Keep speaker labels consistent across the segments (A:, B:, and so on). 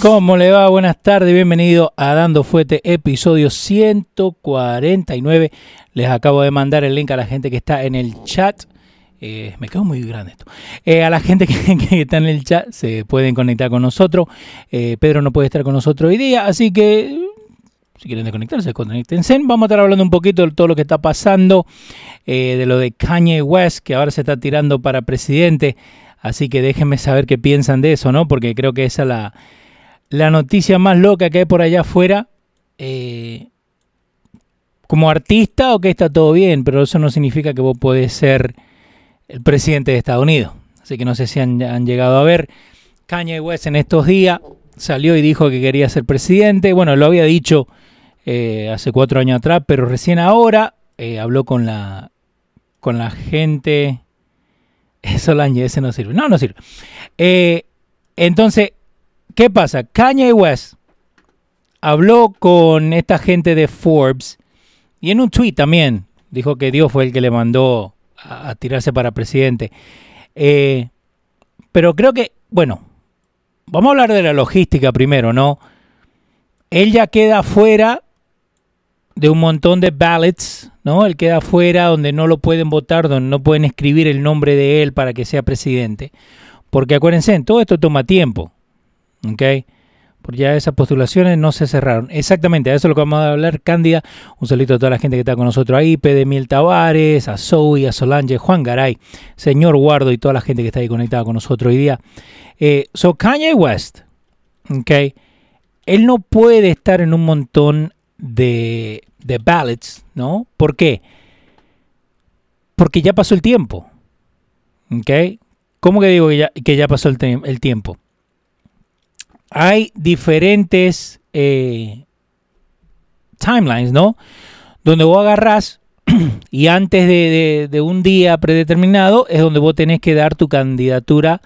A: ¿Cómo le va? Buenas tardes, bienvenido a Dando Fuete, episodio 149. Les acabo de mandar el link a la gente que está en el chat. Eh, me quedo muy grande esto. Eh, a la gente que, está en el chat se pueden conectar con nosotros. Eh, Pedro no puede estar con nosotros hoy día, así que si quieren desconectarse, desconectense. Vamos a estar hablando un poquito de todo lo que está pasando, de lo de Kanye West, que ahora se está tirando para presidente. Así que déjenme saber qué piensan de eso, ¿no? Porque creo que esa es la la noticia más loca que hay por allá afuera. Eh, como artista, ok, está todo bien, pero eso no significa que vos podés ser el presidente de Estados Unidos. Así que no sé si han, llegado a ver. Kanye West en estos días salió y dijo que quería ser presidente. Bueno, lo había dicho eh, hace cuatro años atrás, pero recién ahora eh, habló con la, con la gente. Eso, ese no sirve. No, no sirve. entonces, ¿Qué pasa? Kanye West habló con esta gente de Forbes y en un tweet también dijo que Dios fue el que le mandó a, tirarse para presidente. Eh, pero creo que, bueno, vamos a hablar de la logística primero, ¿no? Él ya queda fuera de un montón de ballots, ¿no? Él queda fuera donde no lo pueden votar, donde no pueden escribir el nombre de él para que sea presidente. Porque acuérdense, todo esto toma tiempo. ¿Ok? Porque ya esas postulaciones no se cerraron. Exactamente, a eso es lo que vamos a hablar, Cándida. Un saludo a toda la gente que está con nosotros ahí, P. Mil Tavares, a Zoe, a Solange, Juan Garay, señor Guardo y toda la gente que está ahí conectada con nosotros hoy día. Eh, so, Kanye West, ¿ok? Él no puede estar en un montón de, de ballots, ¿no? ¿Por qué? Porque ya pasó el tiempo. ¿Ok? ¿Cómo que digo que ya, que ya pasó el, el tiempo? Hay diferentes eh, timelines, ¿no? Donde vos agarrás y antes de, un día predeterminado es donde vos tenés que dar tu candidatura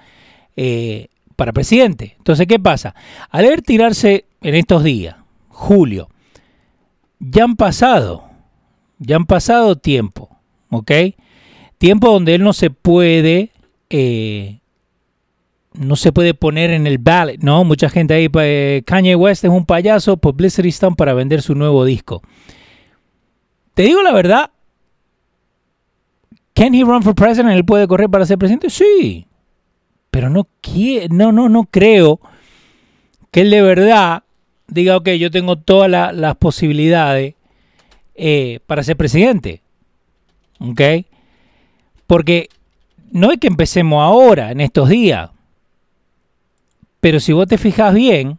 A: eh, para presidente. Entonces, ¿qué pasa? Al ver tirarse en estos días, julio, ya han pasado, ya han pasado tiempo, ¿ok? Tiempo donde él no se puede eh, no se puede poner en el ballot, ¿no? Mucha gente ahí, pues, Kanye West es un payaso, publicity stunt para vender su nuevo disco. Te digo la verdad, ¿can he run for president? ¿Él puede correr para ser presidente? Sí, pero no, no, no, no creo que él de verdad diga, ok, yo tengo todas las posibilidades eh, para ser presidente. ¿Ok? Porque no es que empecemos ahora, en estos días. Pero si vos te fijas bien,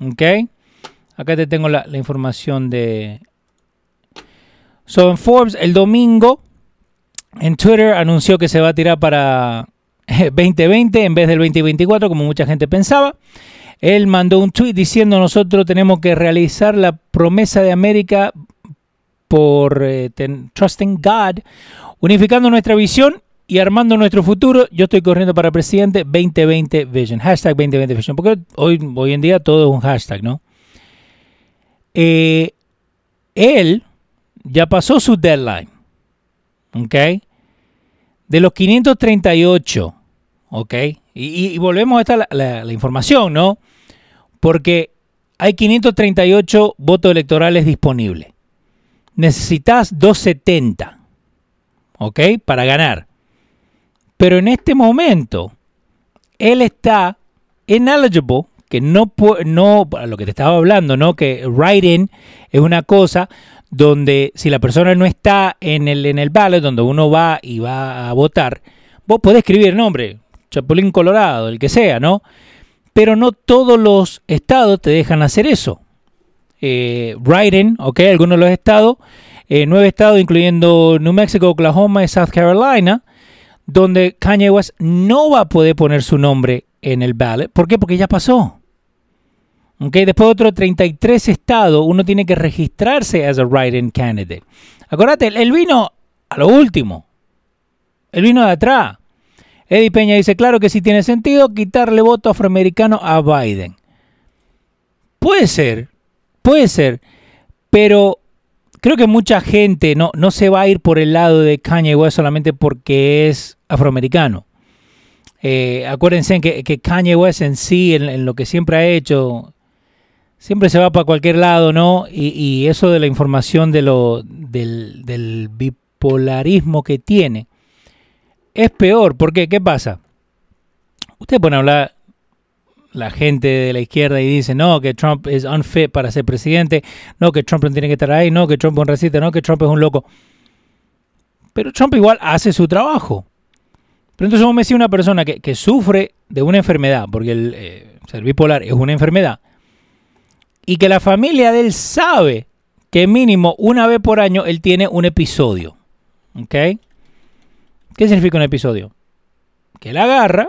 A: ¿ok? Acá te tengo la, información de... So, en Forbes, el domingo, en Twitter anunció que se va a tirar para 2020 en vez del 2024, como mucha gente pensaba. Él mandó un tweet diciendo nosotros tenemos que realizar la promesa de América por eh, Trusting God, unificando nuestra visión y armando nuestro futuro. Yo estoy corriendo para presidente 2020 Vision. Hashtag 2020 Vision. Porque hoy, hoy en día todo es un hashtag, ¿no? Eh, él ya pasó su deadline. ¿Ok? De los 538. ¿Ok? Y, volvemos a esta la- la información, ¿no? Porque hay 538 votos electorales disponibles. Necesitas 270. ¿Ok? Para ganar. Pero en este momento, él está ineligible, que no, no, a lo que te estaba hablando, ¿no? Que write-in es una cosa donde si la persona no está en el, en el ballot, donde uno va y va a votar, vos podés escribir nombre, Chapulín Colorado, el que sea, ¿no? Pero no todos los estados te dejan hacer eso. Eh, write-in, ¿ok? Algunos de los estados, eh, nueve estados, incluyendo New Mexico, Oklahoma y South Carolina, donde Kanye West no va a poder poner su nombre en el ballot. ¿Por qué? Porque ya pasó. ¿Ok? Después de otros 33 estados, uno tiene que registrarse as a write-in candidate. Acuérdate, él vino a lo último. Él vino de atrás. Eddie Peña dice, claro que sí tiene sentido quitarle voto afroamericano a Biden. Puede ser, puede ser, pero creo que mucha gente no, no se va a ir por el lado de Kanye West solamente porque es afroamericano. Eh, acuérdense que, que Kanye West en sí, en, lo que siempre ha hecho, siempre se va para cualquier lado, ¿no? Y, y eso de la información de lo, del, del bipolarismo que tiene es peor. ¿Por qué? ¿Qué pasa? Ustedes pueden hablar la gente de la izquierda y dice, no, que Trump es unfit para ser presidente, no, que Trump no tiene que estar ahí, no, que Trump es un racista, no, que Trump es un loco. Pero Trump igual hace su trabajo. Pero entonces vos me decís una persona que, que sufre de una enfermedad, porque el eh, ser bipolar es una enfermedad, y que la familia de él sabe que mínimo una vez por año él tiene un episodio. ¿Ok? ¿Qué significa un episodio? Que él agarra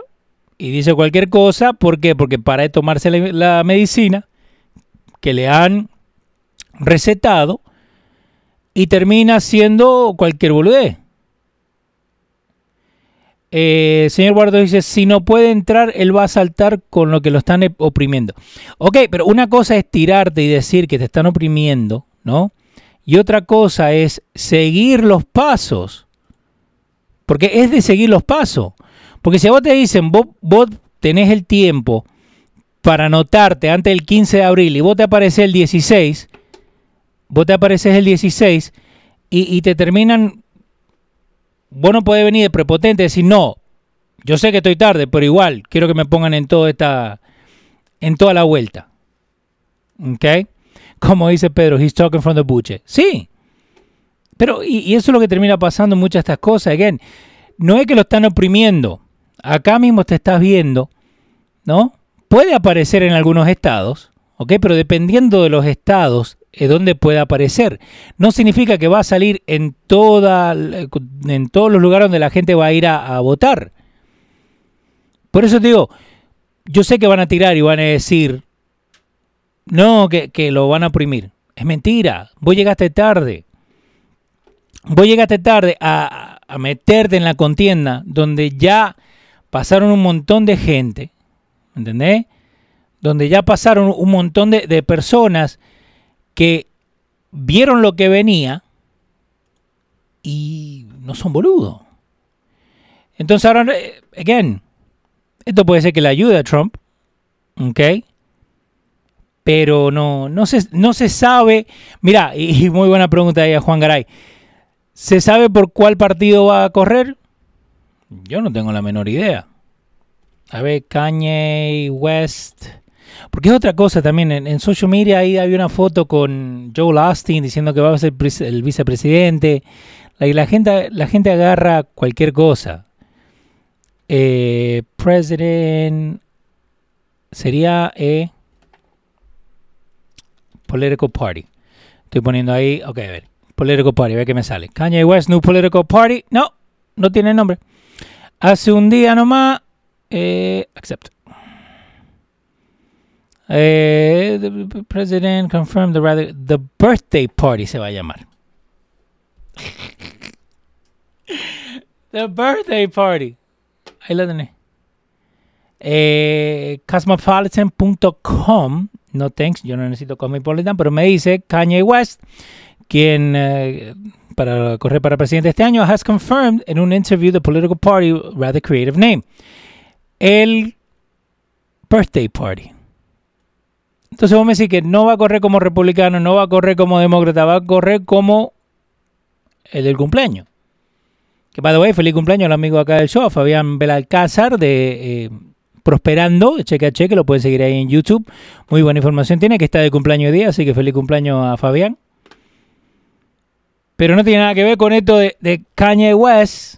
A: y dice cualquier cosa. ¿Por qué? Porque para tomarse la, medicina que le han recetado y termina siendo cualquier boludez. Eh, señor Guardo dice, si no puede entrar, él va a saltar con lo que lo están oprimiendo. Ok, pero una cosa es tirarte y decir que te están oprimiendo, ¿no? Y otra cosa es seguir los pasos. Porque es de seguir los pasos. Porque si a vos te dicen, vos, vos tenés el tiempo para anotarte antes del 15 de abril y vos te apareces el 16, vos te apareces el 16 y, y te terminan, vos no podés venir de prepotente y decir, no, yo sé que estoy tarde, pero igual quiero que me pongan en toda esta, en toda la vuelta. ¿Ok? Como dice Pedro, he's talking from the buche. Sí. Pero, y, y eso es lo que termina pasando en muchas de estas cosas. Again, no es que lo están oprimiendo. Acá mismo te estás viendo, ¿no? Puede aparecer en algunos estados, ¿ok? Pero dependiendo de los estados es donde puede aparecer. No significa que va a salir en, toda, en todos los lugares donde la gente va a ir a, a votar. Por eso te digo, yo sé que van a tirar y van a decir, no, que, que lo van a oprimir. Es mentira, vos llegaste tarde. Vos llegaste tarde a, a meterte en la contienda donde ya pasaron un montón de gente, ¿entendés? Donde ya pasaron un montón de, personas que vieron lo que venía y no son boludos. Entonces ahora, eh, again, esto puede ser que le ayude a Trump, ¿ok? Pero no, no, se, no se sabe. Mira, y, y muy buena pregunta ahí a Juan Garay. ¿Se sabe por cuál partido va a correr? Yo no tengo la menor idea. A ver, Kanye West. Porque es otra cosa también. En, social media ahí había una foto con Joel Austin diciendo que va a ser el vicepresidente. La, gente, la gente agarra cualquier cosa. Eh, president sería. Eh, Political Party. Estoy poniendo ahí, ok, a ver. Political Party, a ver qué me sale. Kanye West, New Political Party. No, no tiene nombre. Hace un día nomás. Eh, accept. Eh, the president confirmed the rather the birthday party se va a llamar. the birthday party. Ahí lo tenés. Eh, cosmopolitan.com. No thanks, yo no necesito Cosmopolitan, pero me dice Kanye West, quien eh, para correr para presidente este año, has confirmed en un interview the political party rather creative name. El birthday party. Entonces vos me decís que no va a correr como republicano, no va a correr como demócrata, va a correr como el del cumpleaños. Que by the way, feliz cumpleaños al amigo acá del show, Fabián Belalcázar de eh, Prosperando, cheque a cheque, lo pueden seguir ahí en YouTube. Muy buena información tiene, que está de cumpleaños de día, así que feliz cumpleaños a Fabián. Pero no tiene nada que ver con esto de, Kanye West.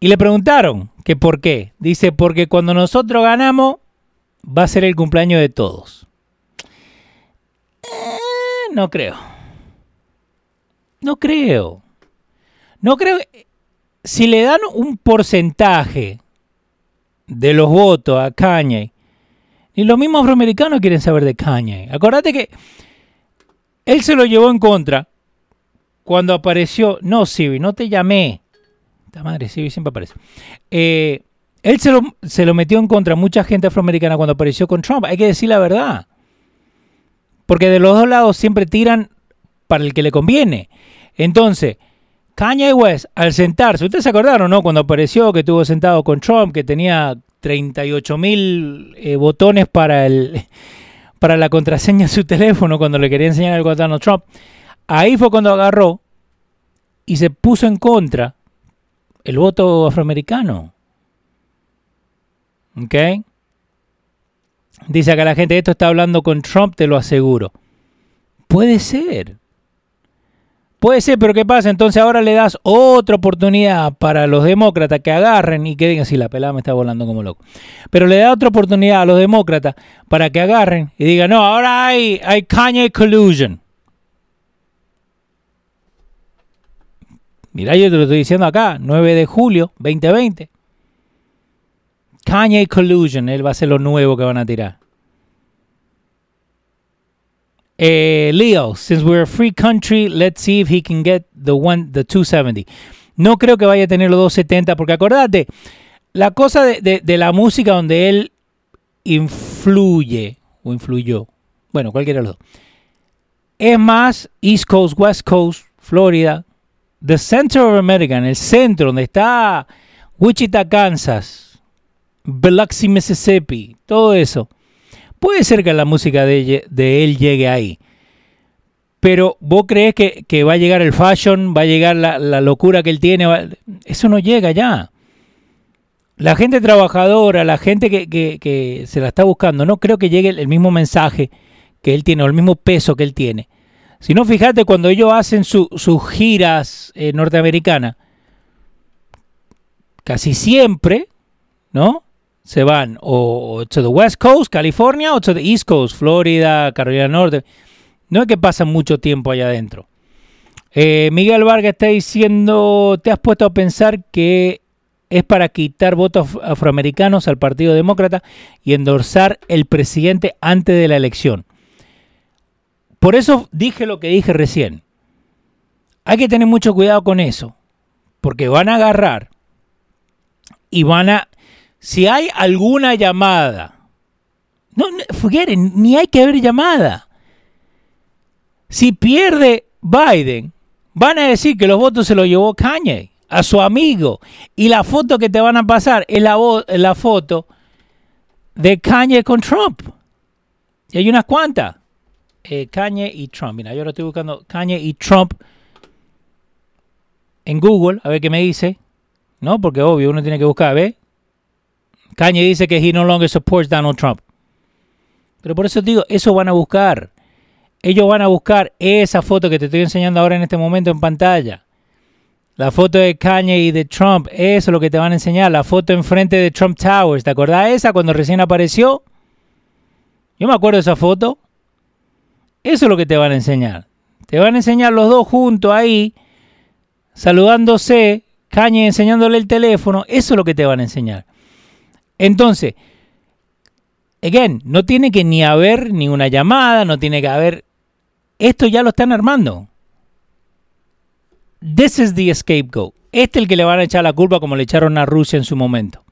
A: Y le preguntaron que por qué. Dice, porque cuando nosotros ganamos, va a ser el cumpleaños de todos. Eh, no creo. No creo. No creo. Si le dan un porcentaje de los votos a Kanye, y los mismos afroamericanos quieren saber de Kanye. Acordate que él se lo llevó en contra cuando apareció. No, Siri, no te llamé. Esta madre, Siri siempre aparece. Eh, él se lo, se lo metió en contra a mucha gente afroamericana cuando apareció con Trump. Hay que decir la verdad. Porque de los dos lados siempre tiran para el que le conviene. Entonces, Kanye West, al sentarse, ustedes se acordaron, ¿no? Cuando apareció que estuvo sentado con Trump, que tenía 38 mil eh, botones para, el, para la contraseña de su teléfono cuando le quería enseñar algo a Donald Trump. Ahí fue cuando agarró y se puso en contra el voto afroamericano. ¿Ok? Dice acá la gente, esto está hablando con Trump, te lo aseguro. Puede ser. Puede ser, pero ¿qué pasa? Entonces ahora le das otra oportunidad para los demócratas que agarren y que digan, sí, la pelada me está volando como loco. Pero le da otra oportunidad a los demócratas para que agarren y digan, no, ahora hay, hay Kanye collusion. Mira, yo te lo estoy diciendo acá, 9 de julio 2020. Kanye collusion, él va a ser lo nuevo que van a tirar. Eh, Leo, since we're a free country, let's see if he can get the one, the 270. No creo que vaya a tener los 270, porque acordate, la cosa de, de, de la música donde él influye, o influyó, bueno, cualquiera de los dos, es más East Coast, West Coast, Florida, the center of America, en el centro, donde está Wichita, Kansas, Biloxi, Mississippi, todo eso. Puede ser que la música de, él llegue ahí. Pero vos crees que, va a llegar el fashion, va a llegar la, locura que él tiene. Eso no llega ya. La gente trabajadora, la gente que, que, que, se la está buscando, no creo que llegue el mismo mensaje que él tiene o el mismo peso que él tiene. Si no, fíjate, cuando ellos hacen su, sus giras eh, norteamericanas, casi siempre, ¿no? se van o to the West Coast, California, o to the East Coast, Florida, Carolina Norte. No es que pasan mucho tiempo allá adentro. Eh, Miguel Vargas está diciendo, ¿te has puesto a pensar que es para quitar votos afroamericanos al Partido Demócrata y endorsar el presidente antes de la elección? Por eso dije lo que dije recién. Hay que tener mucho cuidado con eso, porque van a agarrar y van a si hay alguna llamada, no, it, ni hay que haber llamada. Si pierde Biden, van a decir que los votos se los llevó Kanye a su amigo. Y la foto que te van a pasar es la, la foto de Kanye con Trump. Y hay unas cuantas. Eh, Kanye y Trump. Mira, yo lo estoy buscando Kanye y Trump en Google, a ver qué me dice. ¿No? Porque obvio, uno tiene que buscar, ¿ves? Kanye dice que he no longer supports Donald Trump. Pero por eso digo, eso van a buscar. Ellos van a buscar esa foto que te estoy enseñando ahora en este momento en pantalla. La foto de Kanye y de Trump, eso es lo que te van a enseñar. La foto enfrente de Trump Towers, ¿te acordás esa cuando recién apareció? Yo me acuerdo de esa foto. Eso es lo que te van a enseñar. Te van a enseñar los dos juntos ahí, saludándose, Kanye enseñándole el teléfono. Eso es lo que te van a enseñar. Entonces, again, no tiene que ni haber ni una llamada, no tiene que haber. Esto ya lo están armando. This is the scapegoat. Este es el que le van a echar la culpa como le echaron a Rusia en su momento.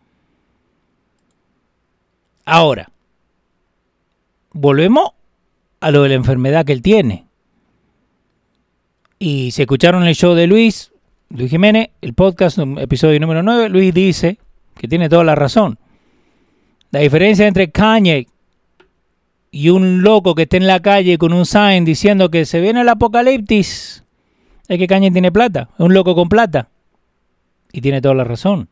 A: Ahora, volvemos a lo de la enfermedad que él tiene. Y si escucharon el show de Luis, Luis Jiménez, el podcast, episodio número 9, Luis dice que tiene toda la razón. La diferencia entre Kanye y un loco que esté en la calle con un sign diciendo que se viene el apocalipsis es que Kanye tiene plata, es un loco con plata. Y tiene toda la razón.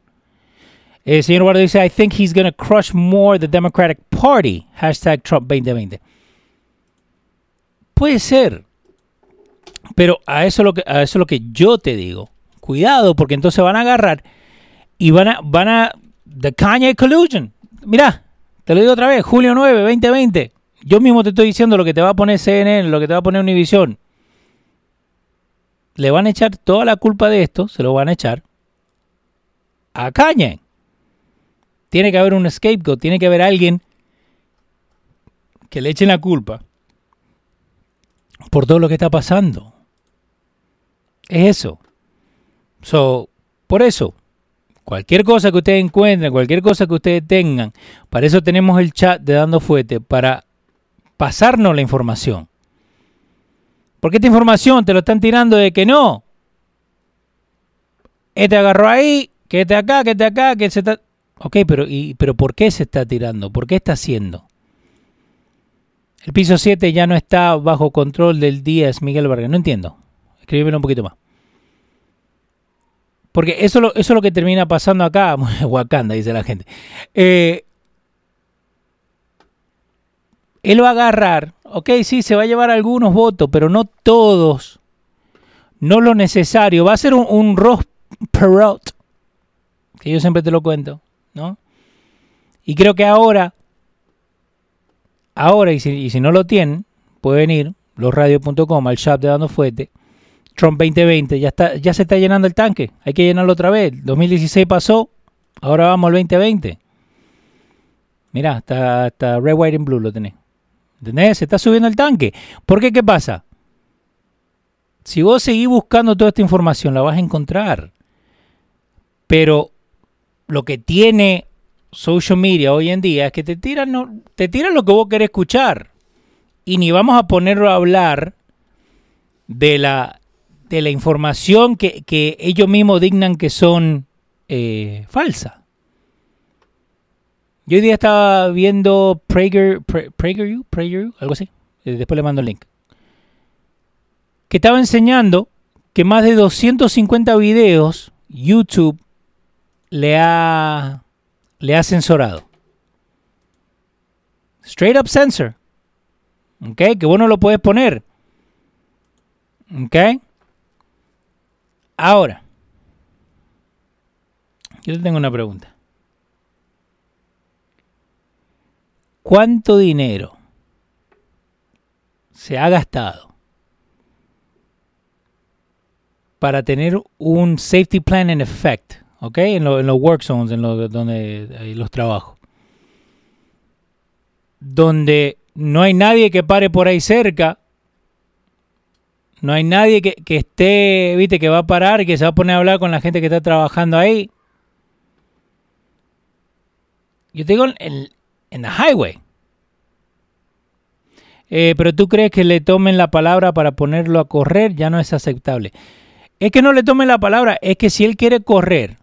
A: El señor Guardo dice, I think he's going to crush more the Democratic Party. Hashtag Trump 2020. Puede ser. Pero a eso, lo que, a eso es lo que yo te digo. Cuidado, porque entonces van a agarrar y van a, van a, the Kanye collusion. Mira, te lo digo otra vez, julio 9, 2020. Yo mismo te estoy diciendo lo que te va a poner CNN, lo que te va a poner Univision. Le van a echar toda la culpa de esto, se lo van a echar a Kanye. Tiene que haber un scapegoat, tiene que haber alguien que le echen la culpa por todo lo que está pasando. Es eso. So, por eso, cualquier cosa que ustedes encuentren, cualquier cosa que ustedes tengan, para eso tenemos el chat de Dando Fuete, para pasarnos la información. Porque esta información te lo están tirando de que no. Este agarró ahí, que este acá, que este acá, que se está... Ok, pero, y, pero ¿por qué se está tirando? ¿Por qué está haciendo? El piso 7 ya no está bajo control del 10 Miguel Vargas. No entiendo. Escríbelo un poquito más. Porque eso, eso es lo que termina pasando acá. Wakanda, dice la gente. Eh, él va a agarrar. Ok, sí, se va a llevar algunos votos, pero no todos. No lo necesario. Va a ser un, un Ross Perot. Que yo siempre te lo cuento. ¿no? Y creo que ahora Ahora, y si, no lo tienen, pueden ir losradio.com al shop de Dando Fuete. Trump 2020, ya, está, ya se está llenando el tanque. Hay que llenarlo otra vez. 2016 pasó, ahora vamos al 2020. Mira, hasta, Red, White and Blue lo tenés. ¿Entendés? Se está subiendo el tanque. ¿Por qué? ¿Qué pasa? Si vos seguís buscando toda esta información, la vas a encontrar. Pero lo que tiene social media hoy en día es que te tiran, no, te tiran lo que vos querés escuchar. Y ni vamos a ponerlo a hablar de la, de la información que, que ellos mismos dignan que son eh, falsa. Yo hoy día estaba viendo Prager, Prager, Prager, algo así. Eh, después le mando el link. Que estaba enseñando que más de 250 videos YouTube le ha le ha censurado. Straight up censor. ¿Ok? Que vos no lo puedes poner. ¿Ok? Ahora, yo te tengo una pregunta. ¿Cuánto dinero se ha gastado para tener un safety plan en effect ¿ok? En, los work zones, en lo, donde hay los trabajos. Donde no hay nadie que pare por ahí cerca. No hay nadie que, esté, viste, que va a parar, que se va a poner a hablar con la gente que está trabajando ahí. Yo te digo en, en the highway. Eh, pero tú crees que le tomen la palabra para ponerlo a correr, ya no es aceptable. Es que no le tomen la palabra, es que si él quiere correr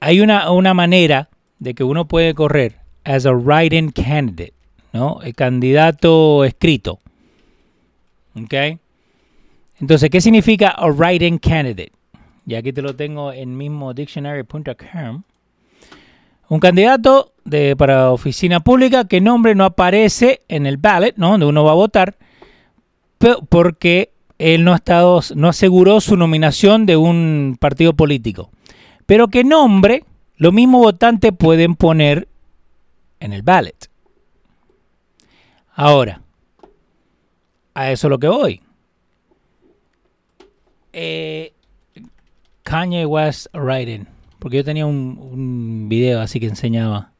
A: hay una, una manera de que uno puede correr as a write-in candidate, ¿no? El candidato escrito. ¿Ok? Entonces, ¿qué significa a write-in candidate? Y aquí te lo tengo en mismo dictionary.com. Un candidato de, para oficina pública que nombre no aparece en el ballot, ¿no? Donde uno va a votar, porque él no, ha estado, no aseguró su nominación de un partido político. Pero que nombre, lo mismo votante pueden poner en el ballot. Ahora, a eso es lo que voy. Eh, Kanye West writing. Porque yo tenía un, video así que enseñaba.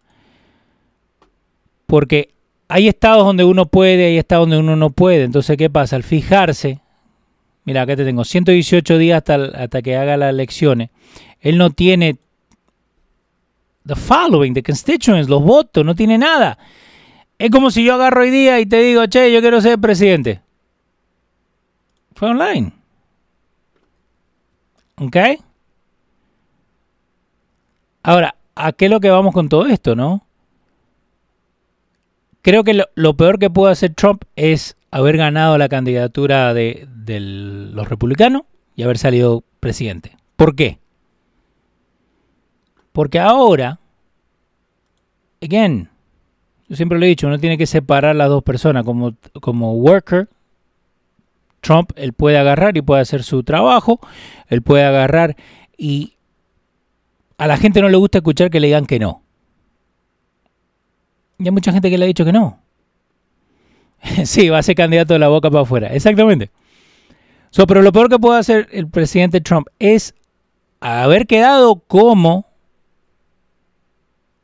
A: Porque hay estados donde uno puede, hay estados donde uno no puede. Entonces, ¿qué pasa? Al fijarse, mira, acá te tengo 118 días hasta, hasta que haga las elecciones. Él no tiene the following, the constituents, los votos, no tiene nada. Es como si yo agarro hoy día y te digo, che, yo quiero ser presidente. Fue online. ¿Ok? Ahora, ¿a qué es lo que vamos con todo esto, no? Creo que lo, peor que pudo hacer Trump es haber ganado la candidatura de, de los republicanos y haber salido presidente. ¿Por qué? Porque ahora, again, yo siempre lo he dicho, uno tiene que separar las dos personas. Como, como worker, Trump, él puede agarrar y puede hacer su trabajo, él puede agarrar y a la gente no le gusta escuchar que le digan que no. Y hay mucha gente que le ha dicho que no. sí, va a ser candidato de la boca para afuera. Exactamente. pero lo peor que puede hacer el presidente Trump es haber quedado como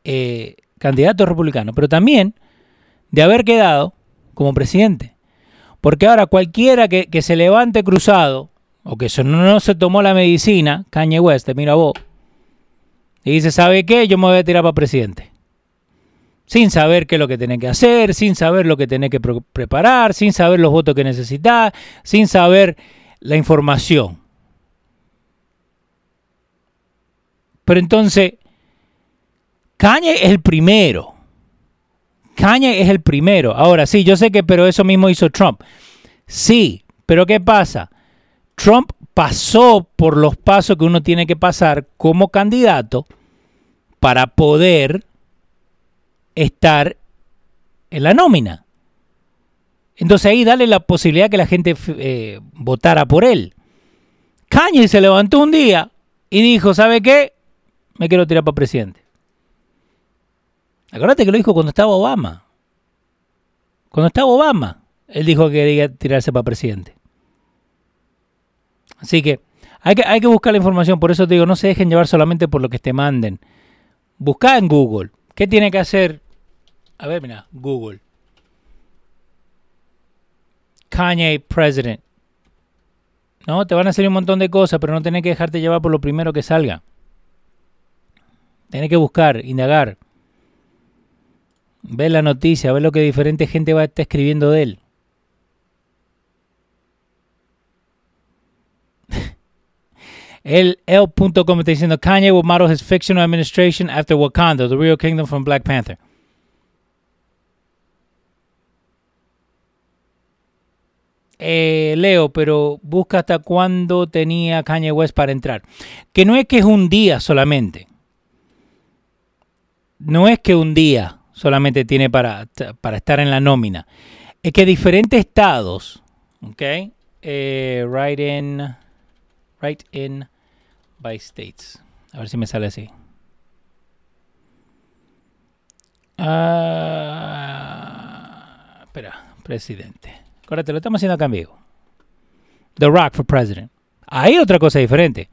A: eh, candidato republicano, pero también de haber quedado como presidente. Porque ahora cualquiera que, se levante cruzado o que no, no, se tomó la medicina, Kanye West, mira vos, y dice, ¿sabe qué? Yo me voy a tirar para presidente sin saber qué es lo que tenés que hacer, sin saber lo que tenés que preparar, sin saber los votos que necesitas, sin saber la información. Pero entonces, Kanye es el primero. Kanye es el primero. Ahora sí, yo sé que, pero eso mismo hizo Trump. Sí, pero ¿qué pasa? Trump pasó por los pasos que uno tiene que pasar como candidato para poder estar en la nómina. Entonces ahí dale la posibilidad que la gente eh, votara por él. Kanye se levantó un día y dijo, ¿sabe qué? Me quiero tirar para presidente. Acuérdate que lo dijo cuando estaba Obama. Cuando estaba Obama, él dijo que quería tirarse para presidente. Así que hay, que hay que buscar la información, por eso te digo, no se dejen llevar solamente por lo que te manden. Busca en Google. ¿Qué tiene que hacer a ver, mira, Google. Kanye President. No, te van a hacer un montón de cosas, pero no tenés que dejarte llevar por lo primero que salga. Tenés que buscar, indagar. Ver la noticia, ver lo que diferente gente va a estar escribiendo de él. El El.com está diciendo Kanye will model his fictional administration after Wakanda, the real kingdom from Black Panther. Eh, Leo, pero busca hasta cuándo tenía Kanye West para entrar. Que no es que es un día solamente. No es que un día solamente tiene para, para estar en la nómina. Es que diferentes estados, ¿ok? Eh, right in, right in by states. A ver si me sale así. Ah, espera, presidente. Ahora te lo estamos haciendo acá en vivo. The Rock for President. Hay otra cosa diferente.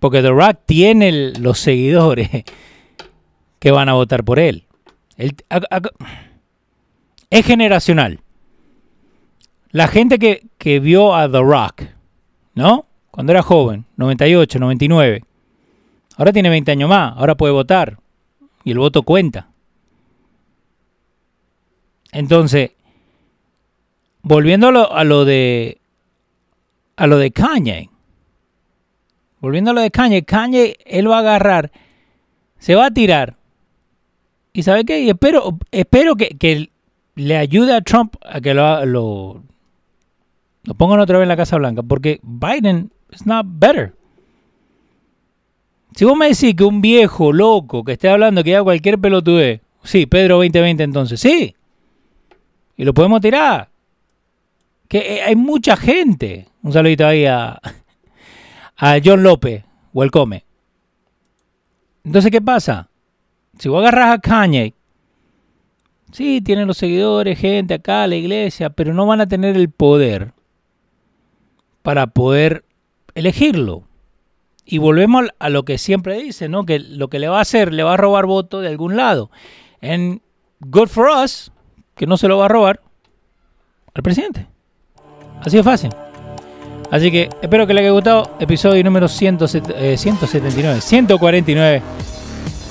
A: Porque The Rock tiene los seguidores que van a votar por él. Es generacional. La gente que, que vio a The Rock, ¿no? Cuando era joven, 98, 99. Ahora tiene 20 años más, ahora puede votar. Y el voto cuenta. Entonces, volviendo a lo, de a lo de Kanye. Volviendo a lo de Kanye, Kanye él va a agarrar, se va a tirar. ¿Y sabe qué? Y espero, espero que, le ayude a Trump a que lo, lo, lo pongan otra vez en la Casa Blanca, porque Biden is not better. Si vos me decís que un viejo loco que esté hablando que haga cualquier pelotudez, sí, Pedro 2020 entonces, sí. Y lo podemos tirar que eh, hay mucha gente. Un saludito ahí a, a John López, welcome. Entonces, ¿qué pasa? Si vos agarras a Kanye, Sí, tienen los seguidores, gente acá, la iglesia, pero no van a tener el poder para poder elegirlo. Y volvemos a lo que siempre dice, ¿no? Que lo que le va a hacer, le va a robar voto de algún lado. En good for us, que no se lo va a robar al presidente. Así de fácil. Así que espero que les haya gustado. Episodio número 179, 149,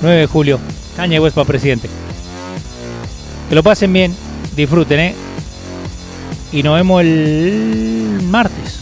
A: 9 de julio. Caña West para presidente. Que lo pasen bien, disfruten, ¿eh? Y nos vemos el martes.